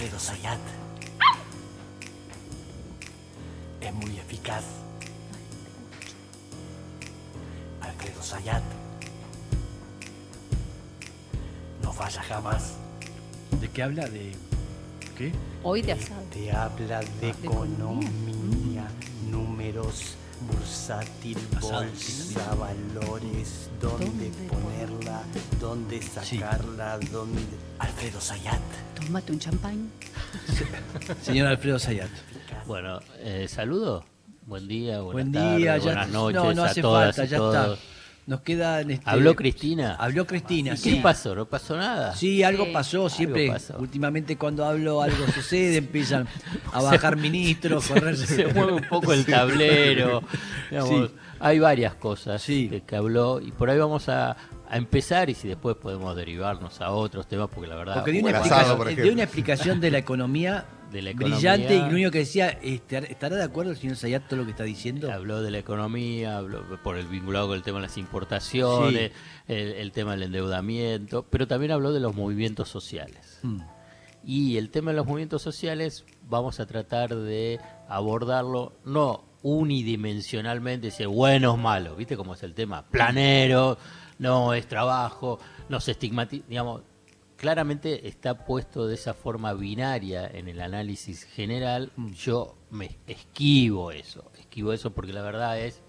Alfredo Sayat. Es muy eficaz. Alfredo Sayat. No falla jamás. ¿De qué habla? ¿De qué? Hoy de asado. Te habla de economía, números, bursátil, bolsa, valores, dónde ¿Dónde ponerla, dónde sacarla, dónde... Alfredo Sayat. Tómate un champán. Señor Alfredo Sayat. Bueno, eh, saludo. Buen día, buenas Buen tardes, día, ya buenas noches no, no a hace todas falta, y ya todos. está. Nos queda este, ¿Habló Cristina? Habló Cristina, ¿Y sí. ¿Qué pasó? ¿No pasó nada? Sí, algo Sí. pasó, siempre, pasó. últimamente cuando hablo algo sucede, empiezan a bajar ministros, correrse. Se mueve un poco el tablero. digamos, Sí. Hay varias cosas Sí. que, que habló y por ahí vamos a, a empezar y si después podemos derivarnos a otros temas porque la verdad Porque dio una, asado, por dio una explicación de la economía, De la economía. brillante y lo único que decía, este, ¿estará de acuerdo el señor Sayat todo lo que está diciendo? Habló de la economía, habló por el vinculado con el tema de las importaciones, Sí. el, el tema del endeudamiento, pero también habló de los movimientos sociales. Mm. Y el tema de los movimientos sociales vamos a tratar de abordarlo no unidimensionalmente, decir bueno o malo, ¿viste cómo es el tema? Planero, no es trabajo, no se estigmatiza, digamos, claramente está puesto de esa forma binaria en el análisis general. Yo me esquivo eso, esquivo eso porque la verdad es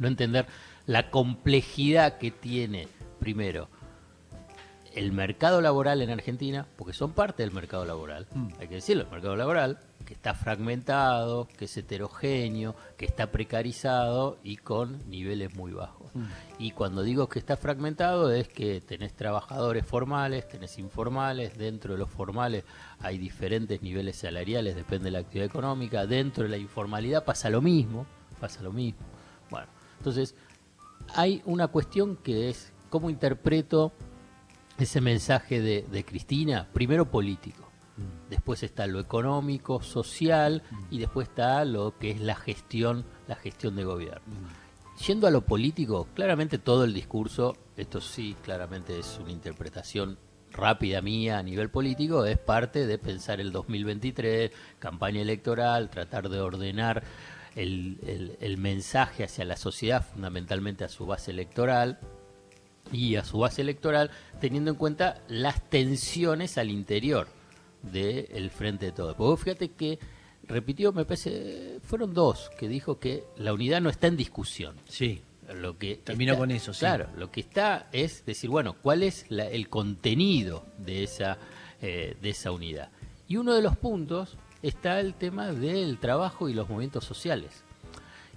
no entender la complejidad que tiene, primero, el mercado laboral en Argentina, porque son parte del mercado laboral, hay que decirlo, el mercado laboral, que está fragmentado, que es heterogéneo, que está precarizado y con niveles muy bajos. Y cuando digo que está fragmentado es que tenés trabajadores formales, tenés informales, dentro de los formales hay diferentes niveles salariales, depende de la actividad económica, dentro de la informalidad pasa lo mismo, pasa lo mismo. Bueno, entonces hay una cuestión que es cómo interpreto ese mensaje de, de Cristina, primero político, después está lo económico, social y después está lo que es la gestión, la gestión de gobierno. Yendo a lo político, claramente todo el discurso, esto sí, claramente es una interpretación rápida mía a nivel político, es parte de pensar el 2023, campaña electoral, tratar de ordenar el, el- el mensaje hacia la sociedad, fundamentalmente a su base electoral, y a su base electoral, teniendo en cuenta las tensiones al interior del frente de todo. Porque fíjate que repitió, me parece, fueron dos que dijo que la unidad no está en discusión. Sí, Lo que Terminó está- con eso, sí. Claro, lo que está es decir, bueno, ¿cuál es la- el contenido de esa, eh, de esa unidad? Y uno de los puntos está el tema del trabajo y los movimientos sociales.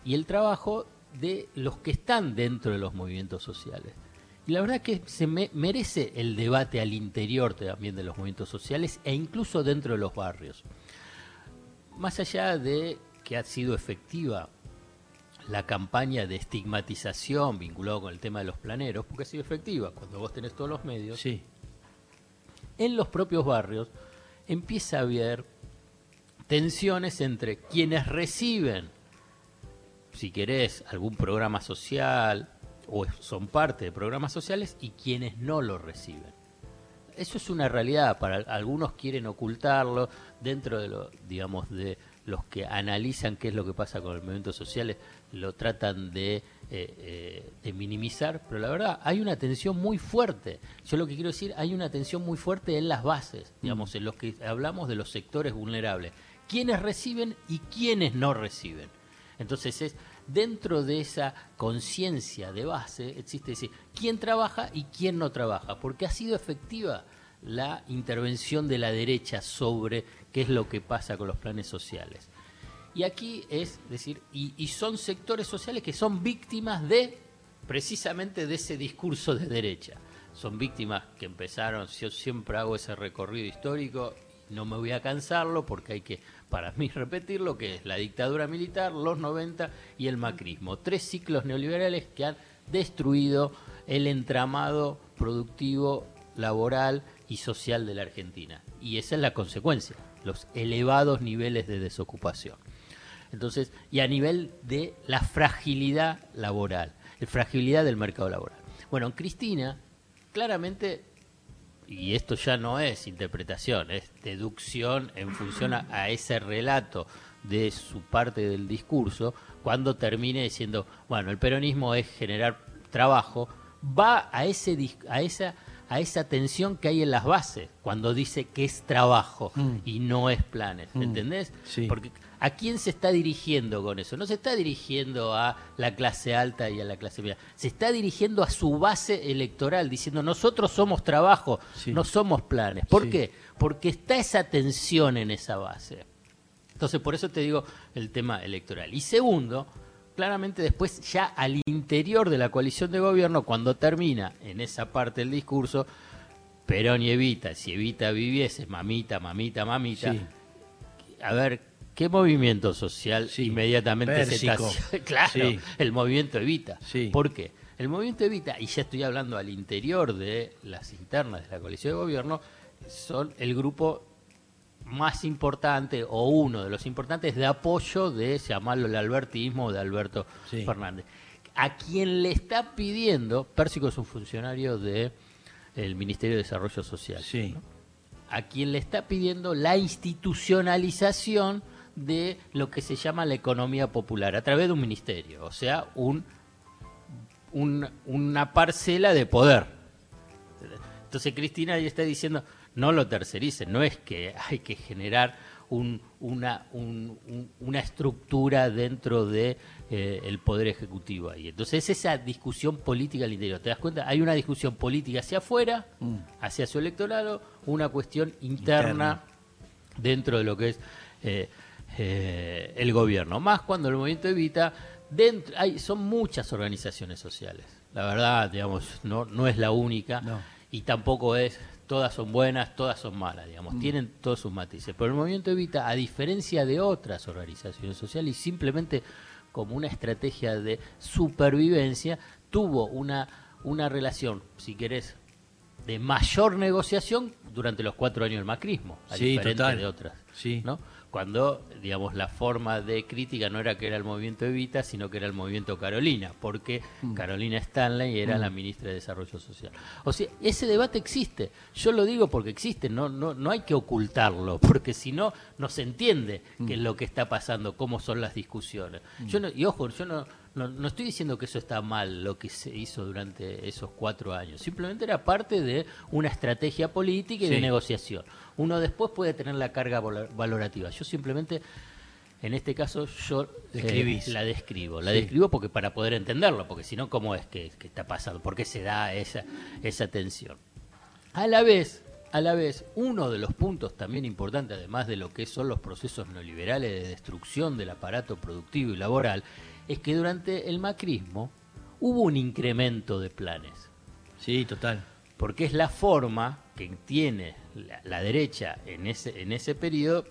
Y el trabajo de los que están dentro de los movimientos sociales. Y la verdad que se me- merece el debate al interior también de los movimientos sociales e incluso dentro de los barrios. Más allá de que ha sido efectiva la campaña de estigmatización vinculado con el tema de los planeros, porque ha sido efectiva cuando vos tenés todos los medios, sí. en los propios barrios empieza a haber tensiones entre quienes reciben, si querés, algún programa social o son parte de programas sociales y quienes no lo reciben. Eso es una realidad, para algunos quieren ocultarlo dentro de lo, digamos, de los que analizan qué es lo que pasa con los movimientos sociales, lo tratan de, eh, eh, de minimizar, pero la verdad hay una tensión muy fuerte. Yo lo que quiero decir, hay una tensión muy fuerte en las bases, digamos, en los que hablamos de los sectores vulnerables, quiénes reciben y quiénes no reciben. Entonces es dentro de esa conciencia de base existe decir quién trabaja y quién no trabaja, porque ha sido efectiva la intervención de la derecha sobre qué es lo que pasa con los planes sociales. Y aquí es decir, y, y son sectores sociales que son víctimas de precisamente de ese discurso de derecha. Son víctimas que empezaron, yo siempre hago ese recorrido histórico, no me voy a cansarlo porque hay que, para mí, repetirlo, que es la dictadura militar, los 90 y el macrismo. Tres ciclos neoliberales que han destruido el entramado productivo, laboral y social de la Argentina. Y esa es la consecuencia, los elevados niveles de desocupación. Entonces, y a nivel de la fragilidad laboral, la fragilidad del mercado laboral. Bueno, Cristina claramente y esto ya no es interpretación, es deducción en función a, ese relato de su parte del discurso, cuando termine diciendo, bueno, el peronismo es generar trabajo, va a ese a esa a esa tensión que hay en las bases cuando dice que es trabajo Mm. y no es planes, ¿entendés? Sí. Porque ¿a quién se está dirigiendo con eso? No se está dirigiendo a la clase alta y a la clase media, se está dirigiendo a su base electoral diciendo nosotros somos trabajo, Sí. no somos planes. ¿Por Sí. qué? Porque está esa tensión en esa base. Entonces, por eso te digo el tema electoral. Y segundo, claramente después ya al interior de la coalición de gobierno, cuando termina en esa parte del discurso, Perón y Evita, si Evita viviese, mamita, mamita, mamita, Sí. a ver, ¿qué movimiento social Sí, inmediatamente se Pérsico. estaciona? Claro, Sí. el movimiento Evita. Sí. ¿Por qué? El movimiento Evita, y ya estoy hablando al interior de las internas de la coalición de gobierno, son el grupo más importante o uno de los importantes de apoyo de llamarlo el albertismo de Alberto Sí. Fernández. A quien le está pidiendo, Pérsico es un funcionario del Ministerio de Desarrollo Social Sí. a quien le está pidiendo la institucionalización de lo que se llama la economía popular a través de un ministerio, o sea, un, un- una parcela de poder. Entonces Cristina ahí está diciendo, no lo tercericen, no es que hay que generar un- una, un- un- una estructura dentro de eh, el poder ejecutivo ahí. Entonces esa discusión política al interior. ¿Te das cuenta? Hay una discusión política hacia afuera, hacia su electorado, una cuestión interna, Interna. dentro de lo que es eh, eh, el gobierno. Más cuando el movimiento Evita, dentro, hay, son muchas organizaciones sociales. La verdad, digamos, no, no es la única No. Y tampoco es todas son buenas, todas son malas, digamos, tienen todos sus matices. Pero el movimiento Evita, a diferencia de otras organizaciones sociales, y simplemente como una estrategia de supervivencia, tuvo una, una relación, si querés, de mayor negociación durante los cuatro años del macrismo, a Sí, diferencia total. de otras. Sí. ¿no? Cuando, digamos, la forma de crítica no era que era el movimiento Evita, sino que era el movimiento Carolina, porque Mm. Carolina Stanley era la ministra de Desarrollo Social. O sea, ese debate existe. Yo lo digo porque existe, no, no, no hay que ocultarlo, porque si no, no se entiende Mm. qué es lo que está pasando, cómo son las discusiones. Yo no, y ojo, yo no, no, no estoy diciendo que eso está mal, lo que se hizo durante esos cuatro años. Simplemente era parte de una estrategia política y de negociación. Uno después puede tener la carga valorativa. Yo simplemente, en este caso, yo eh, la describo. La Sí. describo porque para poder entenderlo, porque si no, ¿cómo es que, que está pasando? ¿Por qué se da esa, esa tensión? A la vez, a la vez, uno de los puntos también importantes, además de lo que son los procesos neoliberales de destrucción del aparato productivo y laboral, es que durante el macrismo hubo un incremento de planes Sí, total. porque es la forma que tiene la, la derecha en ese, en ese periodo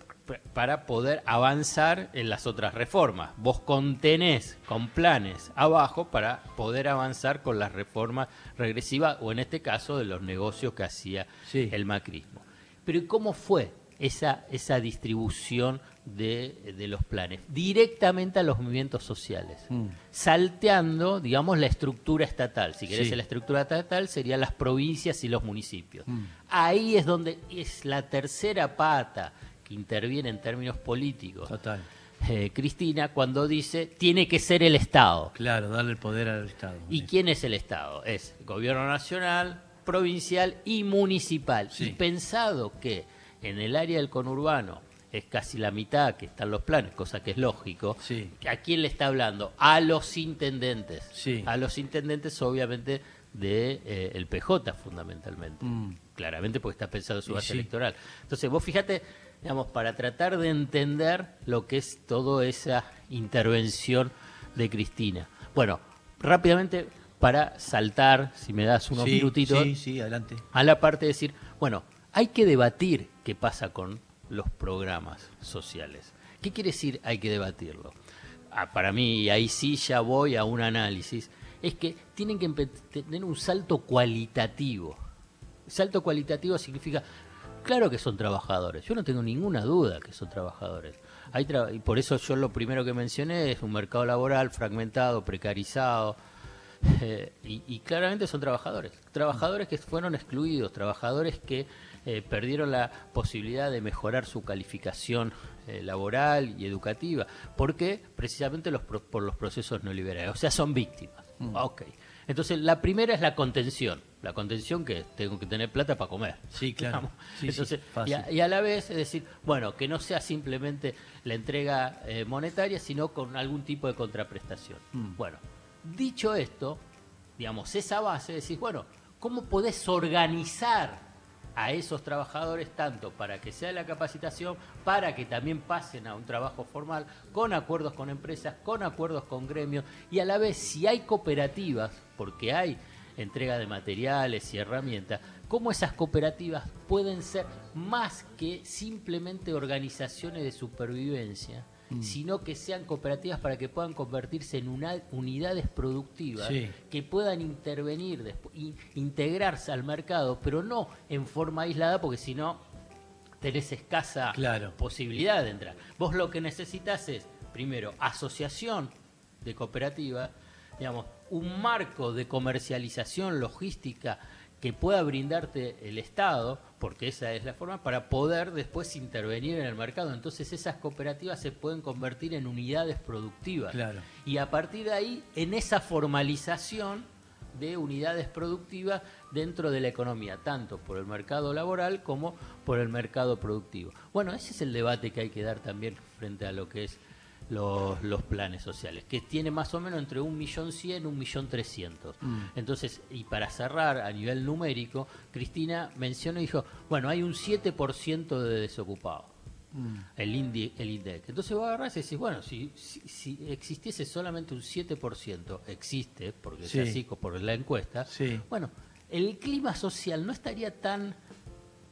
para poder avanzar en las otras reformas. Vos contenés con planes abajo para poder avanzar con las reformas regresivas o en este caso de los negocios que hacía Sí. el macrismo. Pero ¿y cómo fue esa, esa distribución de, de los planes? Directamente a los movimientos sociales Mm. salteando, digamos, la estructura estatal. Si querés, Sí. la estructura estatal serían las provincias y los municipios. Mm. Ahí es donde es la tercera pata interviene en términos políticos. Total. eh, Cristina, cuando dice tiene que ser el Estado. Claro, darle el poder al Estado. ¿Y quién es el Estado? Es gobierno nacional, provincial y municipal. Sí. Y pensado que en el área del conurbano es casi la mitad que están los planes, cosa que es lógico, Sí. ¿a quién le está hablando? A los intendentes. Sí. A los intendentes, obviamente, de eh, el PJ fundamentalmente. Mm. Claramente porque está pensado en su base electoral. Entonces, vos fíjate, digamos, para tratar de entender lo que es toda esa intervención de Cristina. Bueno, rápidamente, para saltar, si me das unos sí, minutitos, Sí, sí, adelante. a la parte de decir, bueno, hay que debatir qué pasa con los programas sociales. ¿Qué quiere decir hay que debatirlo? Ah, para mí, y ahí sí ya voy a un análisis, es que tienen que tener un salto cualitativo. Salto cualitativo significa, claro que son trabajadores, yo no tengo ninguna duda que son trabajadores. Hay tra- y por eso yo lo primero que mencioné es un mercado laboral fragmentado, precarizado, Eh, y, y claramente son trabajadores, trabajadores que fueron excluidos, trabajadores que eh, perdieron la posibilidad de mejorar su calificación eh, laboral y educativa. ¿Por qué? Precisamente los, pro- por los procesos neoliberales. O sea, son víctimas. Ok. Entonces, la primera es la contención. La contención que tengo que tener plata para comer. Sí, claro. digamos. Sí, sí, Entonces, fácil. y, a, y a la vez, es decir, bueno, que no sea simplemente la entrega eh, monetaria, sino con algún tipo de contraprestación. Mm. Bueno, dicho esto, digamos, esa base, decís, bueno, ¿cómo podés organizar a esos trabajadores tanto para que sea la capacitación, para que también pasen a un trabajo formal, con acuerdos con empresas, con acuerdos con gremios, y a la vez, si hay cooperativas, porque hay entrega de materiales y herramientas, cómo esas cooperativas pueden ser más que simplemente organizaciones de supervivencia, sino que sean cooperativas para que puedan convertirse en una- unidades productivas Sí. que puedan intervenir, despu- in- integrarse al mercado, pero no en forma aislada, porque si no tenés escasa Claro. posibilidad de entrar. Vos lo que necesitas es, primero, asociación de cooperativas, digamos, un marco de comercialización logística que pueda brindarte el Estado, porque esa es la forma, para poder después intervenir en el mercado. Entonces esas cooperativas se pueden convertir en unidades productivas. Claro. Y a partir de ahí, en esa formalización de unidades productivas dentro de la economía, tanto por el mercado laboral como por el mercado productivo. Bueno, ese es el debate que hay que dar también frente a lo que es los, los planes sociales, que tiene más o menos entre un millón cien, un millón trescientos. Entonces, y para cerrar a nivel numérico, Cristina mencionó y dijo, bueno, hay un 7% de desocupados el, indi, el INDEC. Entonces vos agarrás y decís, bueno, si, si, si existiese solamente un 7%, existe, porque Sí. es así por la encuesta, Sí. bueno, el clima social no estaría tan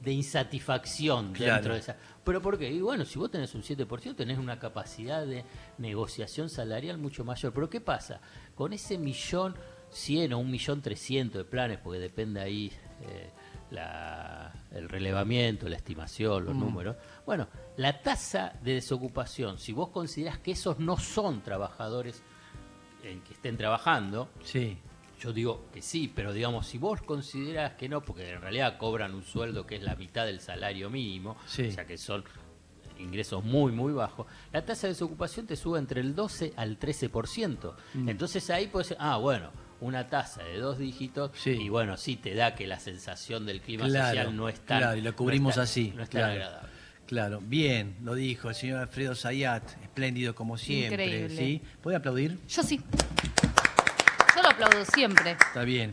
de insatisfacción Claro. dentro de esa. ¿Pero por qué? Y bueno, si vos tenés un 7%, tenés una capacidad de negociación salarial mucho mayor. Pero ¿qué pasa? Con ese millón cien o un millón trescientos de planes, porque depende ahí eh, la- el relevamiento, la estimación, los números. Bueno, la tasa de desocupación, si vos considerás que esos no son trabajadores en que estén trabajando, Sí. Yo digo que sí, pero digamos, si vos consideras que no, porque en realidad cobran un sueldo que es la mitad del salario mínimo, Sí. o sea que son ingresos muy, muy bajos, la tasa de desocupación te sube entre el 12 al 13%. Mm. Entonces ahí puedes decir, ah, bueno, una tasa de dos dígitos, Sí. y bueno, sí te da que la sensación del clima Claro, social no es tan... claro, y lo cubrimos no es tan- así. No es tan claro. agradable. Claro, bien, lo dijo el señor Alfredo Zayat, espléndido como siempre. Increíble. ¿sí? ¿Puede aplaudir? Yo sí. Aplaudo siempre. Está bien.